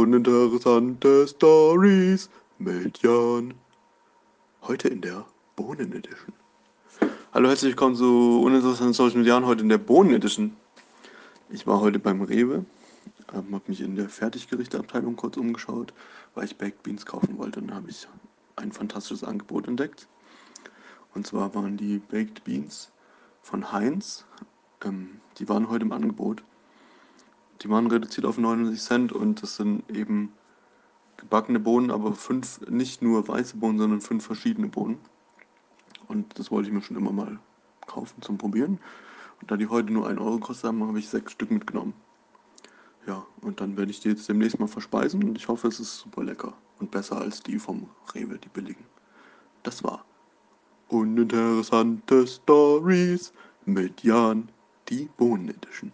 Uninteressante Stories mit Jan. Heute in der Bohnen Edition. Hallo, herzlich willkommen zu Uninteressante Stories mit Jan, heute in der Bohnen Edition. Ich war heute beim Rewe, ähm, habe mich in der Fertiggerichteabteilung kurz umgeschaut, weil ich Baked Beans kaufen wollte. Und dann habe ich ein fantastisches Angebot entdeckt. Und zwar waren die Baked Beans von Heinz. Ähm, die waren heute im Angebot. Die waren reduziert auf 99 Cent und das sind eben gebackene Bohnen, aber fünf, nicht nur weiße Bohnen, sondern fünf verschiedene Bohnen. Und das wollte ich mir schon immer mal kaufen zum Probieren. Und da die heute nur 1 Euro gekostet haben, habe ich sechs Stück mitgenommen. Ja, und dann werde ich die jetzt demnächst mal verspeisen und ich hoffe, es ist super lecker und besser als die vom Rewe, die billigen. Das war Uninteressante Stories mit Jan, die Bohnen Edition.